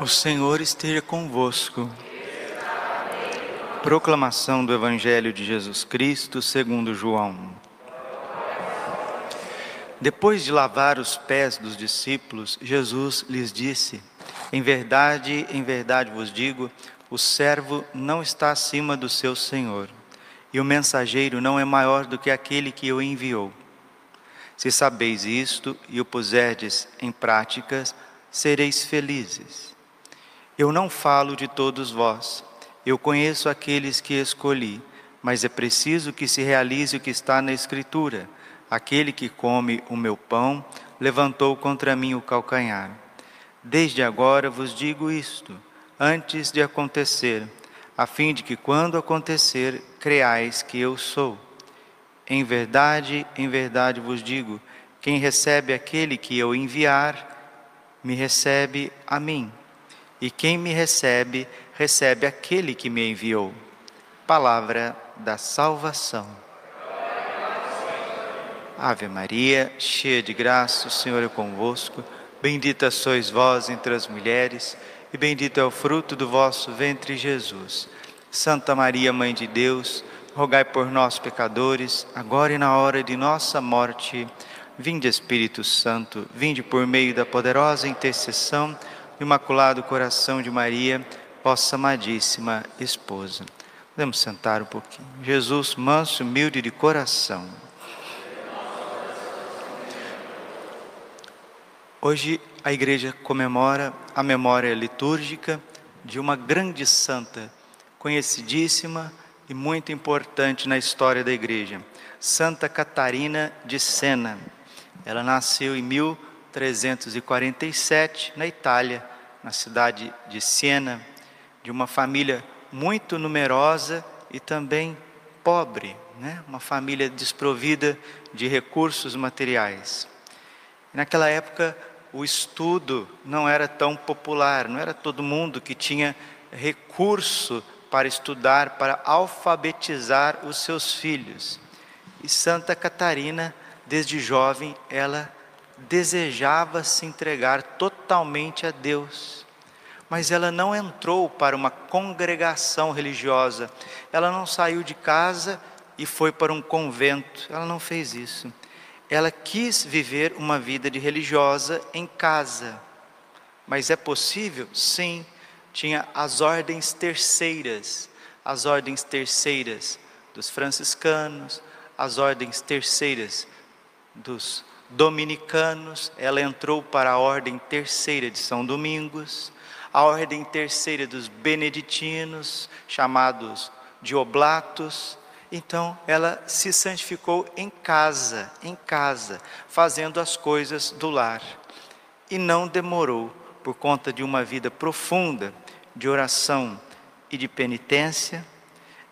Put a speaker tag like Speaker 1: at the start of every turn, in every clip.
Speaker 1: O Senhor esteja convosco. Proclamação do Evangelho de Jesus Cristo segundo João. Depois de lavar os pés dos discípulos, Jesus lhes disse: Em verdade, em verdade vos digo, o servo não está acima do seu senhor, e o mensageiro não é maior do que aquele que o enviou. Se sabeis isto e o puserdes em práticas, sereis felizes. Eu não falo de todos vós, eu conheço aqueles que escolhi, mas é preciso que se realize o que está na Escritura: aquele que come o meu pão levantou contra mim o calcanhar. Desde agora vos digo isto, antes de acontecer, a fim de que, quando acontecer, creais que eu sou. Em verdade, em verdade vos digo: quem recebe aquele que eu enviar, me recebe a mim e quem me recebe, recebe aquele que me enviou. Palavra da salvação. Ave Maria, cheia de graça, o Senhor é convosco. Bendita sois vós entre as mulheres, e bendito é o fruto do vosso ventre, Jesus. Santa Maria, Mãe de Deus, rogai por nós, pecadores, agora e na hora de nossa morte. Vinde, Espírito Santo, vinde por meio da poderosa intercessão Imaculado Coração de Maria, vossa amadíssima esposa. Podemos sentar um pouquinho. Jesus, manso, humilde de coração. Hoje a igreja comemora a memória litúrgica de uma grande santa, conhecidíssima e muito importante na história da igreja, Santa Catarina de Sena. Ela nasceu em 1347 na Itália na cidade de Siena, de uma família muito numerosa e também pobre, né? uma família desprovida de recursos materiais. Naquela época, o estudo não era tão popular, não era todo mundo que tinha recurso para estudar, para alfabetizar os seus filhos. E Santa Catarina, desde jovem, ela desejava se entregar totalmente a Deus. Mas ela não entrou para uma congregação religiosa, ela não saiu de casa e foi para um convento, ela não fez isso. Ela quis viver uma vida de religiosa em casa. Mas é possível? Sim. Tinha as ordens terceiras, as ordens terceiras dos franciscanos, as ordens terceiras dos dominicanos, ela entrou para a ordem terceira de São Domingos, a ordem terceira dos beneditinos, chamados de oblatos. Então, ela se santificou em casa, em casa, fazendo as coisas do lar. E não demorou, por conta de uma vida profunda de oração e de penitência,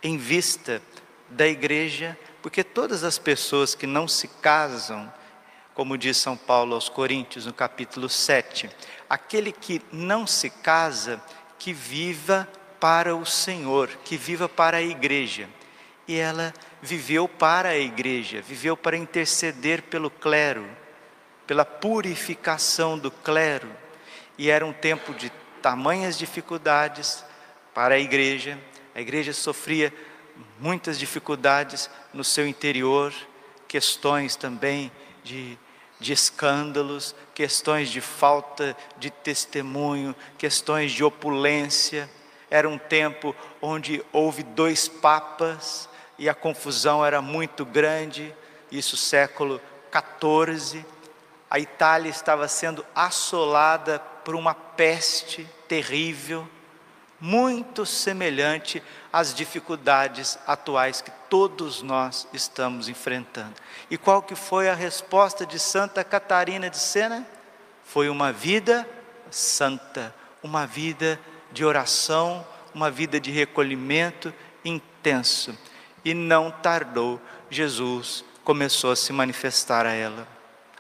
Speaker 1: em vista da igreja, porque todas as pessoas que não se casam, como diz São Paulo aos Coríntios, no capítulo 7. Aquele que não se casa, que viva para o Senhor, que viva para a igreja. E ela viveu para a igreja, viveu para interceder pelo clero, pela purificação do clero. E era um tempo de tamanhas dificuldades para a igreja. A igreja sofria muitas dificuldades no seu interior, questões também de, de escândalos, questões de falta de testemunho, questões de opulência. Era um tempo onde houve dois papas e a confusão era muito grande, isso século 14. A Itália estava sendo assolada por uma peste terrível muito semelhante às dificuldades atuais que todos nós estamos enfrentando. E qual que foi a resposta de Santa Catarina de Sena? Foi uma vida santa, uma vida de oração, uma vida de recolhimento intenso. E não tardou, Jesus começou a se manifestar a ela.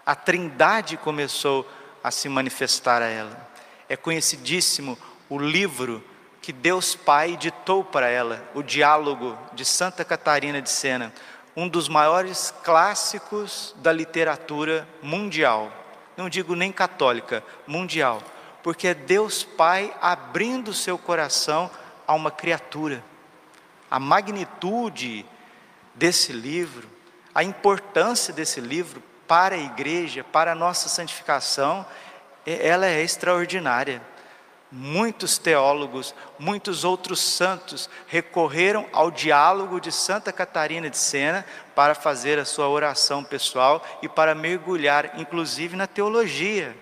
Speaker 1: A Trindade começou a se manifestar a ela. É conhecidíssimo o livro que Deus Pai ditou para ela, o diálogo de Santa Catarina de Sena, um dos maiores clássicos da literatura mundial. Não digo nem católica, mundial. porque é Deus Pai abrindo seu coração a uma criatura. A magnitude desse livro, a importância desse livro para a igreja, para a nossa santificação, ela é extraordinária. Muitos teólogos, muitos outros santos recorreram ao diálogo de Santa Catarina de Sena para fazer a sua oração pessoal e para mergulhar, inclusive, na teologia,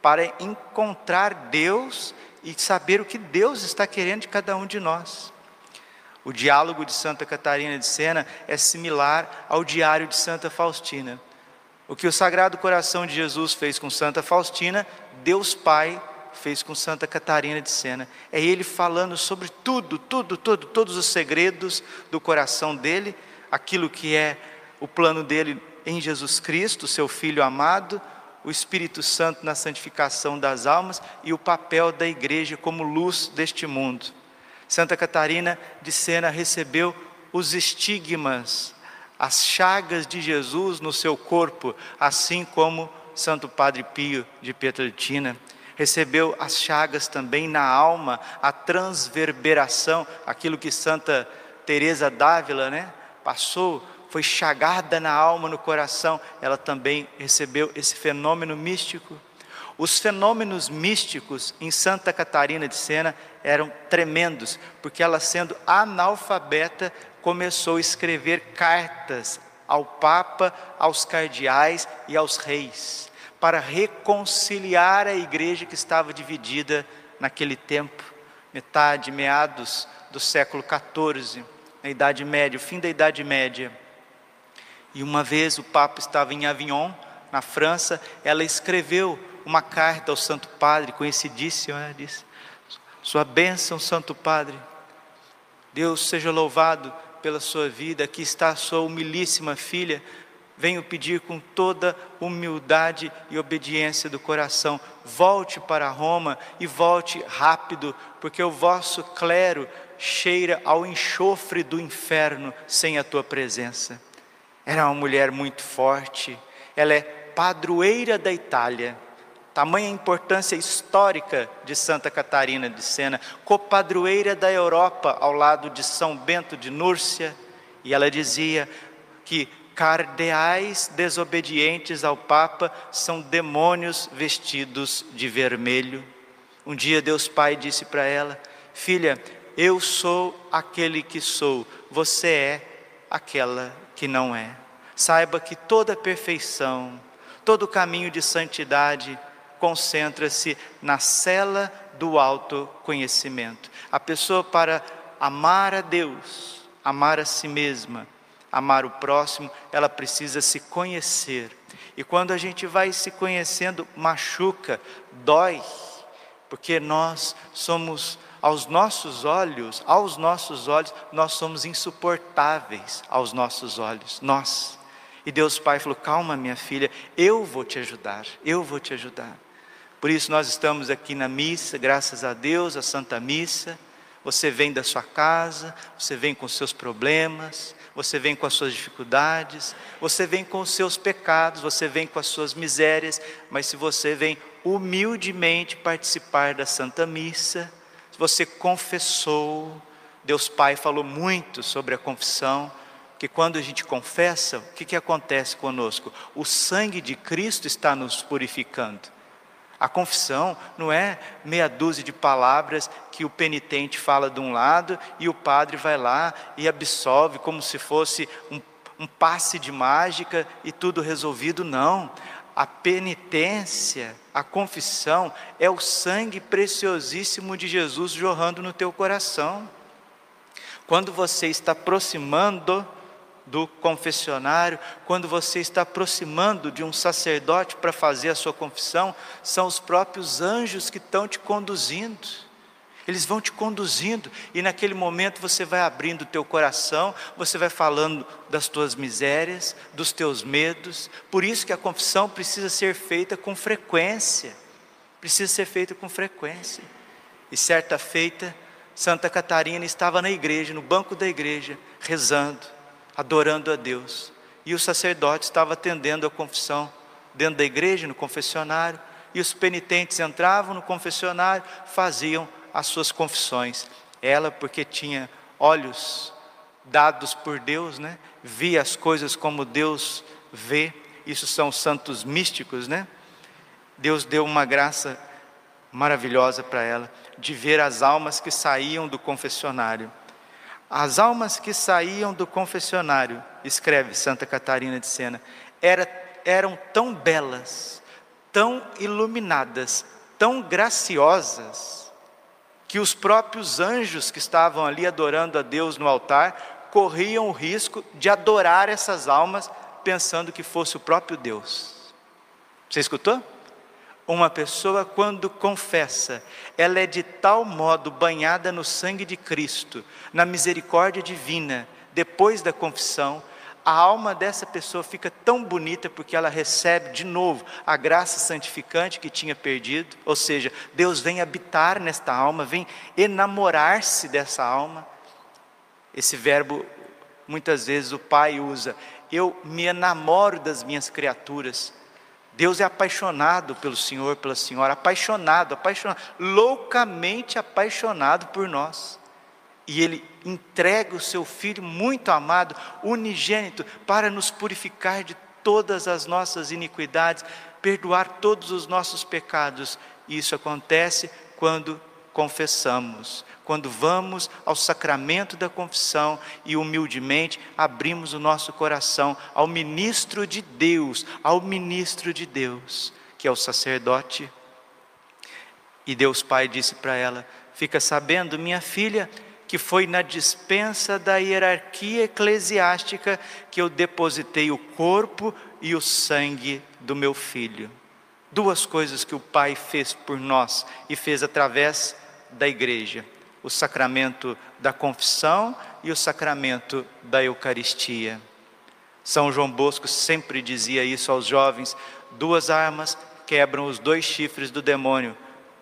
Speaker 1: para encontrar Deus e saber o que Deus está querendo de cada um de nós. O diálogo de Santa Catarina de Sena é similar ao diário de Santa Faustina. O que o Sagrado Coração de Jesus fez com Santa Faustina, Deus Pai fez com Santa Catarina de Sena. É ele falando sobre tudo, tudo, tudo, todos os segredos do coração dele, aquilo que é o plano dele em Jesus Cristo, seu Filho amado, o Espírito Santo na santificação das almas e o papel da igreja como luz deste mundo. Santa Catarina de Sena recebeu os estigmas, as chagas de Jesus no seu corpo, assim como Santo Padre Pio de Pietrelcina recebeu as chagas também na alma, a transverberação, aquilo que Santa Teresa d'Ávila, né, passou, foi chagada na alma, no coração, ela também recebeu esse fenômeno místico. Os fenômenos místicos em Santa Catarina de Sena eram tremendos, porque ela sendo analfabeta começou a escrever cartas ao Papa, aos cardeais e aos reis para reconciliar a igreja que estava dividida naquele tempo, metade, meados do século XIV, na Idade Média, o fim da Idade Média. E uma vez o Papa estava em Avignon, na França, ela escreveu uma carta ao Santo Padre, conhecidíssima, né? disse: Sua bênção, Santo Padre, Deus seja louvado pela sua vida, aqui está a sua humilíssima filha venho pedir com toda humildade e obediência do coração: volte para Roma e volte rápido, porque o vosso clero cheira ao enxofre do inferno sem a tua presença. Era uma mulher muito forte, ela é padroeira da Itália. Tamanha importância histórica de Santa Catarina de Sena, copadroeira da Europa ao lado de São Bento de Núrcia, e ela dizia que cardeais desobedientes ao Papa são demônios vestidos de vermelho. Um dia Deus Pai disse para ela: Filha, eu sou aquele que sou, você é aquela que não é. Saiba que toda perfeição, todo caminho de santidade concentra-se na cela do autoconhecimento. A pessoa, para amar a Deus, amar a si mesma, amar o próximo, ela precisa se conhecer. E quando a gente vai se conhecendo, machuca, dói, porque nós somos aos nossos olhos, aos nossos olhos, nós somos insuportáveis aos nossos olhos, nós. E Deus Pai falou: "Calma, minha filha, eu vou te ajudar, eu vou te ajudar". Por isso nós estamos aqui na missa, graças a Deus, a Santa Missa. Você vem da sua casa, você vem com seus problemas, você vem com as suas dificuldades, você vem com os seus pecados, você vem com as suas misérias, mas se você vem humildemente participar da Santa Missa, se você confessou, Deus Pai falou muito sobre a confissão, que quando a gente confessa, o que, que acontece conosco? O sangue de Cristo está nos purificando. A confissão não é meia dúzia de palavras que o penitente fala de um lado e o padre vai lá e absolve como se fosse um, um passe de mágica e tudo resolvido. Não. A penitência, a confissão é o sangue preciosíssimo de Jesus jorrando no teu coração. Quando você está aproximando do confessionário, quando você está aproximando de um sacerdote para fazer a sua confissão, são os próprios anjos que estão te conduzindo. Eles vão te conduzindo e naquele momento você vai abrindo o teu coração, você vai falando das tuas misérias, dos teus medos. Por isso que a confissão precisa ser feita com frequência. Precisa ser feita com frequência. E certa feita, Santa Catarina estava na igreja, no banco da igreja, rezando adorando a Deus. E o sacerdote estava atendendo a confissão dentro da igreja, no confessionário, e os penitentes entravam no confessionário, faziam as suas confissões. Ela, porque tinha olhos dados por Deus, né? Via as coisas como Deus vê. Isso são santos místicos, né? Deus deu uma graça maravilhosa para ela de ver as almas que saíam do confessionário. As almas que saíam do confessionário, escreve Santa Catarina de Sena, era, eram tão belas, tão iluminadas, tão graciosas, que os próprios anjos que estavam ali adorando a Deus no altar corriam o risco de adorar essas almas pensando que fosse o próprio Deus. Você escutou? Uma pessoa, quando confessa, ela é de tal modo banhada no sangue de Cristo, na misericórdia divina, depois da confissão, a alma dessa pessoa fica tão bonita porque ela recebe de novo a graça santificante que tinha perdido, ou seja, Deus vem habitar nesta alma, vem enamorar-se dessa alma. Esse verbo, muitas vezes o pai usa, eu me enamoro das minhas criaturas. Deus é apaixonado pelo Senhor, pela Senhora, apaixonado, apaixonado, loucamente apaixonado por nós. E Ele entrega o seu Filho muito amado, unigênito, para nos purificar de todas as nossas iniquidades, perdoar todos os nossos pecados. E isso acontece quando confessamos, quando vamos ao sacramento da confissão e humildemente abrimos o nosso coração ao ministro de Deus, ao ministro de Deus, que é o sacerdote. E Deus Pai disse para ela: Fica sabendo, minha filha, que foi na dispensa da hierarquia eclesiástica que eu depositei o corpo e o sangue do meu filho. Duas coisas que o Pai fez por nós e fez através da igreja: o sacramento da confissão e o sacramento da Eucaristia. São João Bosco sempre dizia isso aos jovens: duas armas quebram os dois chifres do demônio: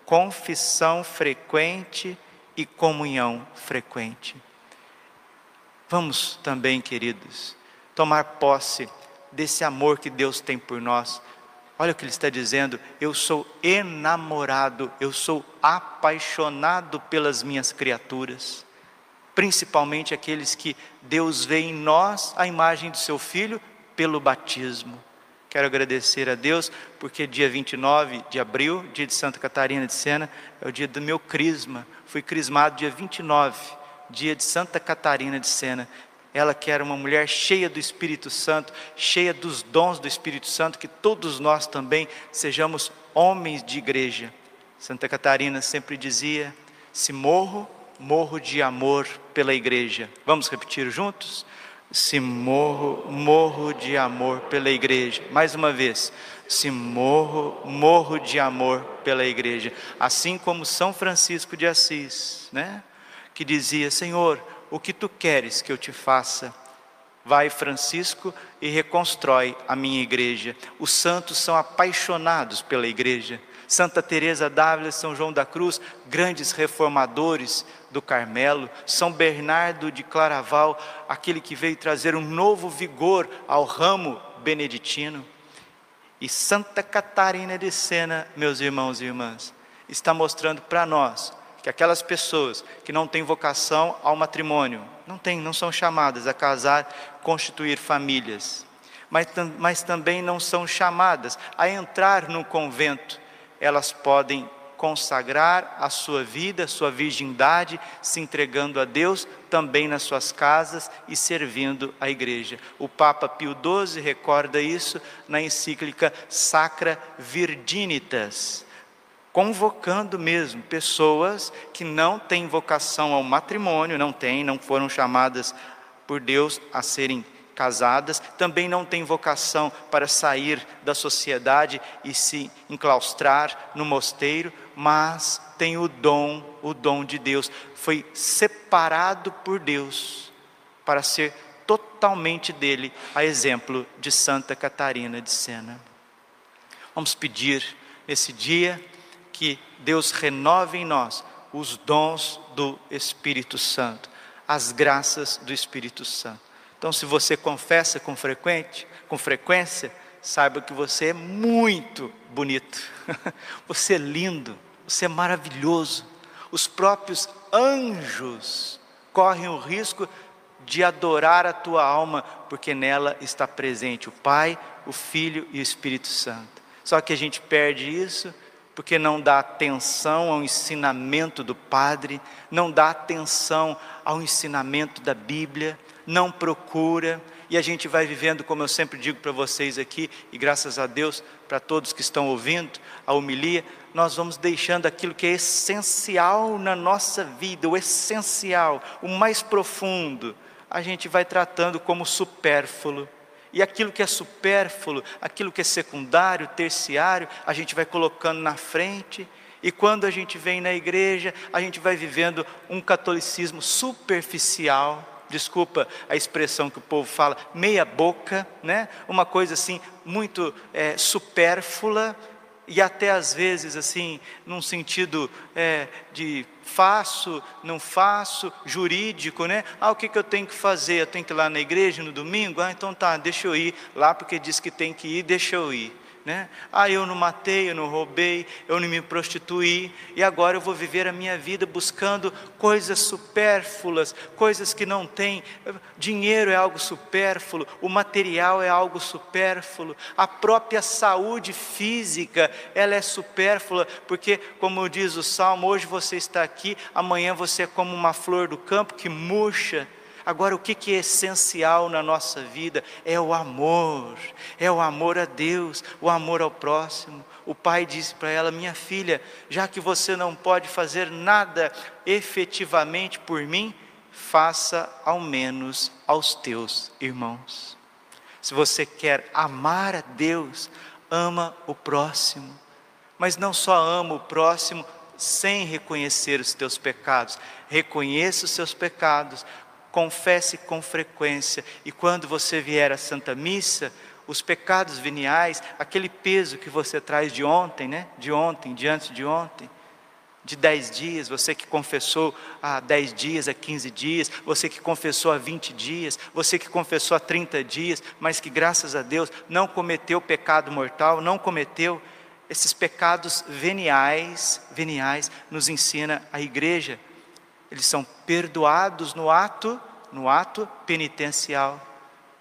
Speaker 1: confissão frequente e comunhão frequente. Vamos também, queridos, tomar posse desse amor que Deus tem por nós Olha o que ele está dizendo: eu sou enamorado, eu sou apaixonado pelas minhas criaturas, principalmente aqueles que Deus vê em nós a imagem do seu filho pelo batismo. Quero agradecer a Deus porque dia 29 de abril, dia de Santa Catarina de Sena, é o dia do meu crisma. Fui crismado dia 29, dia de Santa Catarina de Sena. Ela que era uma mulher cheia do Espírito Santo, cheia dos dons do Espírito Santo, que todos nós também sejamos homens de igreja. Santa Catarina sempre dizia: se morro, morro de amor pela igreja. Vamos repetir juntos? Se morro, morro de amor pela igreja. Mais uma vez. Se morro, morro de amor pela igreja. Assim como São Francisco de Assis, né? Que dizia: Senhor, o que tu queres que eu te faça? Vai, Francisco, e reconstrói a minha igreja. Os santos são apaixonados pela igreja. Santa Teresa d'Ávila, São João da Cruz, grandes reformadores do Carmelo, São Bernardo de Claraval, aquele que veio trazer um novo vigor ao ramo beneditino. E Santa Catarina de Sena, meus irmãos e irmãs, está mostrando para nós que aquelas pessoas que não têm vocação ao matrimônio, não têm, não são chamadas a casar, constituir famílias, mas, mas também não são chamadas a entrar no convento, elas podem consagrar a sua vida, a sua virgindade, se entregando a Deus também nas suas casas e servindo a igreja. O Papa Pio XII recorda isso na encíclica Sacra Virginitas convocando mesmo pessoas que não têm vocação ao matrimônio, não têm, não foram chamadas por Deus a serem casadas, também não têm vocação para sair da sociedade e se enclaustrar no mosteiro, mas tem o dom, o dom de Deus, foi separado por Deus para ser totalmente dele, a exemplo de Santa Catarina de Sena. Vamos pedir nesse dia que Deus renove em nós os dons do Espírito Santo, as graças do Espírito Santo. Então, se você confessa com frequente, com frequência, saiba que você é muito bonito, você é lindo, você é maravilhoso. Os próprios anjos correm o risco de adorar a tua alma, porque nela está presente o Pai, o Filho e o Espírito Santo. Só que a gente perde isso porque não dá atenção ao ensinamento do Padre, não dá atenção ao ensinamento da Bíblia, não procura, e a gente vai vivendo, como eu sempre digo para vocês aqui, e graças a Deus para todos que estão ouvindo a homilia, nós vamos deixando aquilo que é essencial na nossa vida, o essencial, o mais profundo, a gente vai tratando como supérfluo. E aquilo que é supérfluo, aquilo que é secundário, terciário, a gente vai colocando na frente. E quando a gente vem na igreja, a gente vai vivendo um catolicismo superficial, desculpa a expressão que o povo fala, meia boca, né? uma coisa assim muito é, supérflua e até às vezes assim, num sentido é, de faço, não faço, jurídico, né? Ah, o que, que eu tenho que fazer? Eu tenho que ir lá na igreja no domingo? Ah, então tá, deixa eu ir lá porque diz que tem que ir, deixa eu ir. Né? Ah, eu não matei, eu não roubei, eu não me prostituí, e agora eu vou viver a minha vida buscando coisas supérfluas, coisas que não têm. Dinheiro é algo supérfluo, o material é algo supérfluo, a própria saúde física, ela é supérflua, porque, como diz o salmo, hoje você está aqui, amanhã você é como uma flor do campo que murcha. Agora, o que é essencial na nossa vida é o amor, é o amor a Deus, o amor ao próximo. O pai disse para ela: Minha filha, já que você não pode fazer nada efetivamente por mim, faça ao menos aos teus irmãos. Se você quer amar a Deus, ama o próximo, mas não só ama o próximo sem reconhecer os teus pecados, reconheça os seus pecados, confesse com frequência, e quando você vier à Santa Missa, os pecados veniais, aquele peso que você traz de ontem, né? De ontem, diante de ontem, de dez dias, você que confessou há dez dias, há quinze dias, você que confessou há vinte dias, você que confessou há trinta dias, mas que graças a Deus não cometeu pecado mortal, não cometeu esses pecados veniais, veniais, nos ensina a igreja eles são perdoados no ato, no ato penitencial.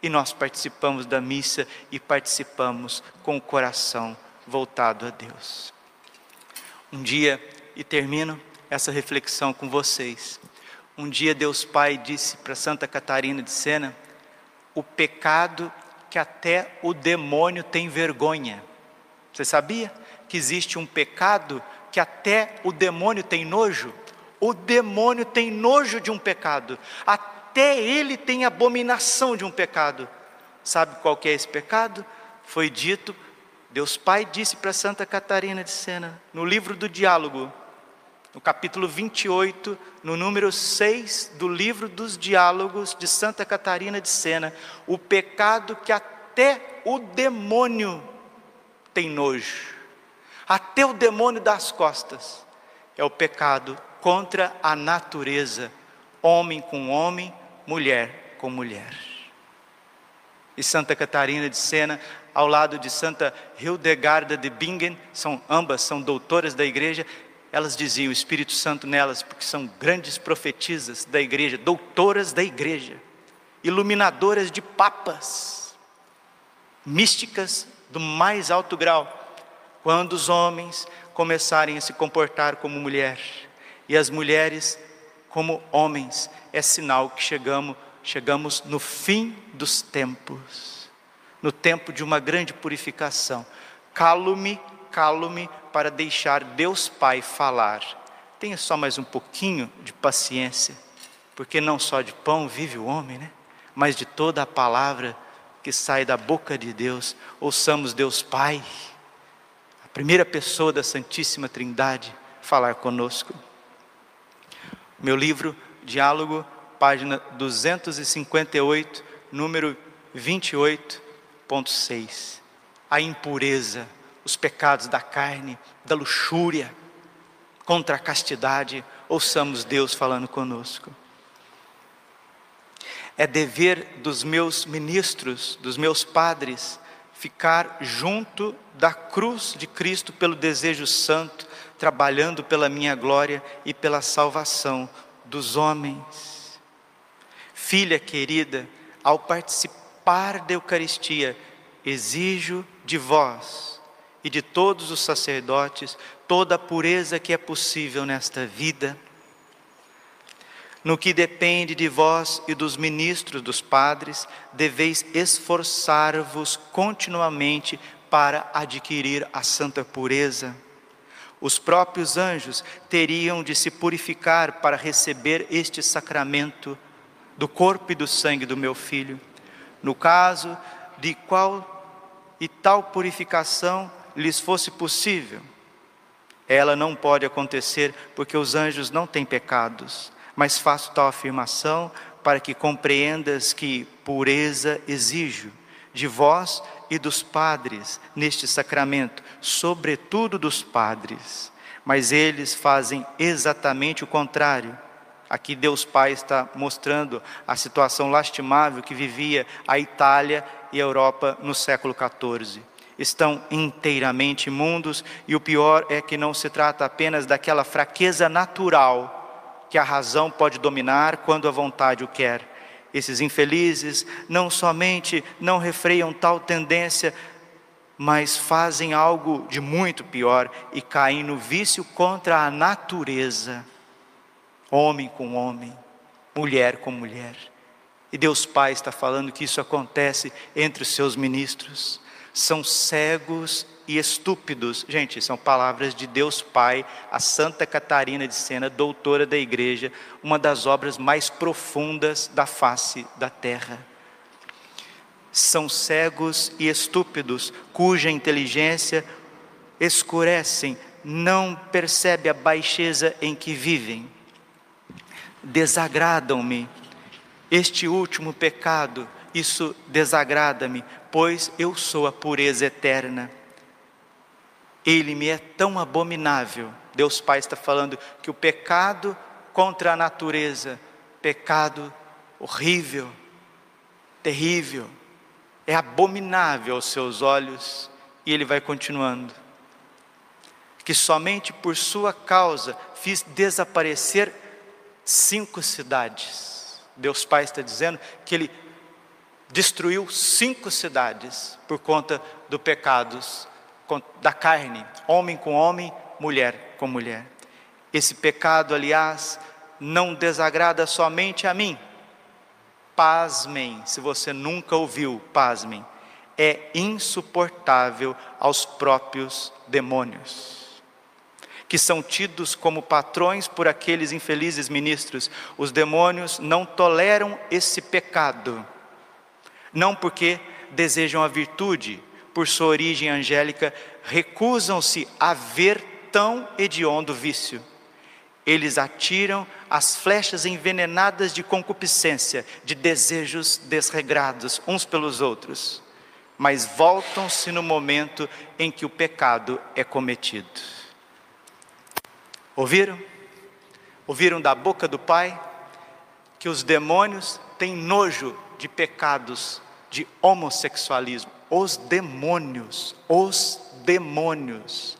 Speaker 1: E nós participamos da missa e participamos com o coração voltado a Deus. Um dia, e termino essa reflexão com vocês. Um dia Deus Pai disse para Santa Catarina de Sena: o pecado que até o demônio tem vergonha. Você sabia que existe um pecado que até o demônio tem nojo? O demônio tem nojo de um pecado, até ele tem abominação de um pecado. Sabe qual que é esse pecado? Foi dito, Deus Pai disse para Santa Catarina de Sena, no livro do diálogo, no capítulo 28, no número 6 do livro dos diálogos de Santa Catarina de Sena, o pecado que até o demônio tem nojo, até o demônio dá as costas, é o pecado contra a natureza, homem com homem, mulher com mulher. E Santa Catarina de Sena, ao lado de Santa Hildegarda de Bingen, são ambas são doutoras da igreja, elas diziam o Espírito Santo nelas, porque são grandes profetisas da igreja, doutoras da igreja, iluminadoras de papas, místicas do mais alto grau. Quando os homens começarem a se comportar como mulher, e as mulheres como homens, é sinal que chegamos, chegamos no fim dos tempos, no tempo de uma grande purificação. Calo-me, calo-me para deixar Deus Pai falar. Tenha só mais um pouquinho de paciência, porque não só de pão vive o homem, né? Mas de toda a palavra que sai da boca de Deus, ouçamos Deus Pai, primeira pessoa da Santíssima Trindade, falar conosco. Meu livro, Diálogo, página 258, número 28.6. A impureza, os pecados da carne, da luxúria, contra a castidade, ouçamos Deus falando conosco. É dever dos meus ministros, dos meus padres, ficar junto da cruz de Cristo pelo desejo santo, trabalhando pela minha glória e pela salvação dos homens. Filha querida, ao participar da Eucaristia, exijo de vós e de todos os sacerdotes toda a pureza que é possível nesta vida. No que depende de vós e dos ministros, dos padres, deveis esforçar-vos continuamente para adquirir a santa pureza. Os próprios anjos teriam de se purificar para receber este sacramento do corpo e do sangue do meu filho. No caso de qual e tal purificação lhes fosse possível. Ela não pode acontecer porque os anjos não têm pecados, mas faço tal afirmação para que compreendas que pureza exijo de vós e dos padres neste sacramento, sobretudo dos padres, mas eles fazem exatamente o contrário. Aqui Deus Pai está mostrando a situação lastimável que vivia a Itália e a Europa no século XIV. Estão inteiramente imundos e o pior é que não se trata apenas daquela fraqueza natural que a razão pode dominar quando a vontade o quer. Esses infelizes não somente não refreiam tal tendência, mas fazem algo de muito pior e caem no vício contra a natureza, homem com homem, mulher com mulher. E Deus Pai está falando que isso acontece entre os seus ministros. São cegos e estúpidos. Gente, são palavras de Deus Pai, a Santa Catarina de Sena, doutora da igreja, uma das obras mais profundas da face da terra. São cegos e estúpidos, cuja inteligência escurecem, não percebe a baixeza em que vivem. Desagradam-me este último pecado, isso desagrada-me, pois eu sou a pureza eterna. Ele me é tão abominável. Deus Pai está falando que o pecado contra a natureza, pecado horrível, terrível, é abominável aos seus olhos, e ele vai continuando. Que somente por sua causa fiz desaparecer cinco cidades Deus Pai está dizendo que Ele destruiu cinco cidades por conta do pecados da carne, homem com homem, mulher com mulher. Esse pecado, aliás, não desagrada somente a mim. Pasmem, se você nunca ouviu, pasmem, é insuportável aos próprios demônios que são tidos como patrões por aqueles infelizes ministros. Os demônios não toleram esse pecado, não porque desejam a virtude, por sua origem angélica, recusam-se a ver tão hediondo vício. Eles atiram as flechas envenenadas de concupiscência, de desejos desregrados uns pelos outros, mas voltam-se no momento em que o pecado é cometido. Ouviram? Ouviram da boca do Pai que os demônios têm nojo de pecados de homossexualismo. Os demônios, os demônios.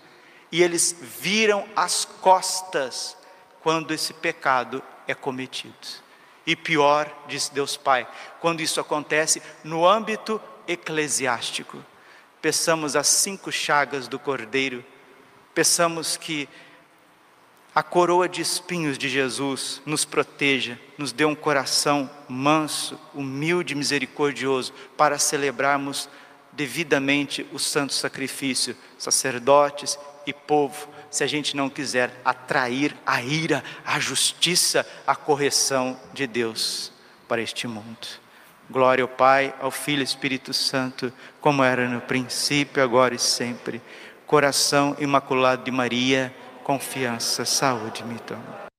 Speaker 1: E eles viram as costas quando esse pecado é cometido. E pior, disse Deus Pai, quando isso acontece no âmbito eclesiástico. Peçamos as cinco chagas do Cordeiro, peçamos que a coroa de espinhos de Jesus nos proteja, nos dê um coração manso, humilde misericordioso para celebrarmos devidamente o santo sacrifício, sacerdotes e povo, se a gente não quiser atrair a ira, a justiça, a correção de Deus para este mundo. Glória ao Pai, ao Filho e Espírito Santo, como era no princípio, agora e sempre. Coração imaculado de Maria, confiança, saúde me toma.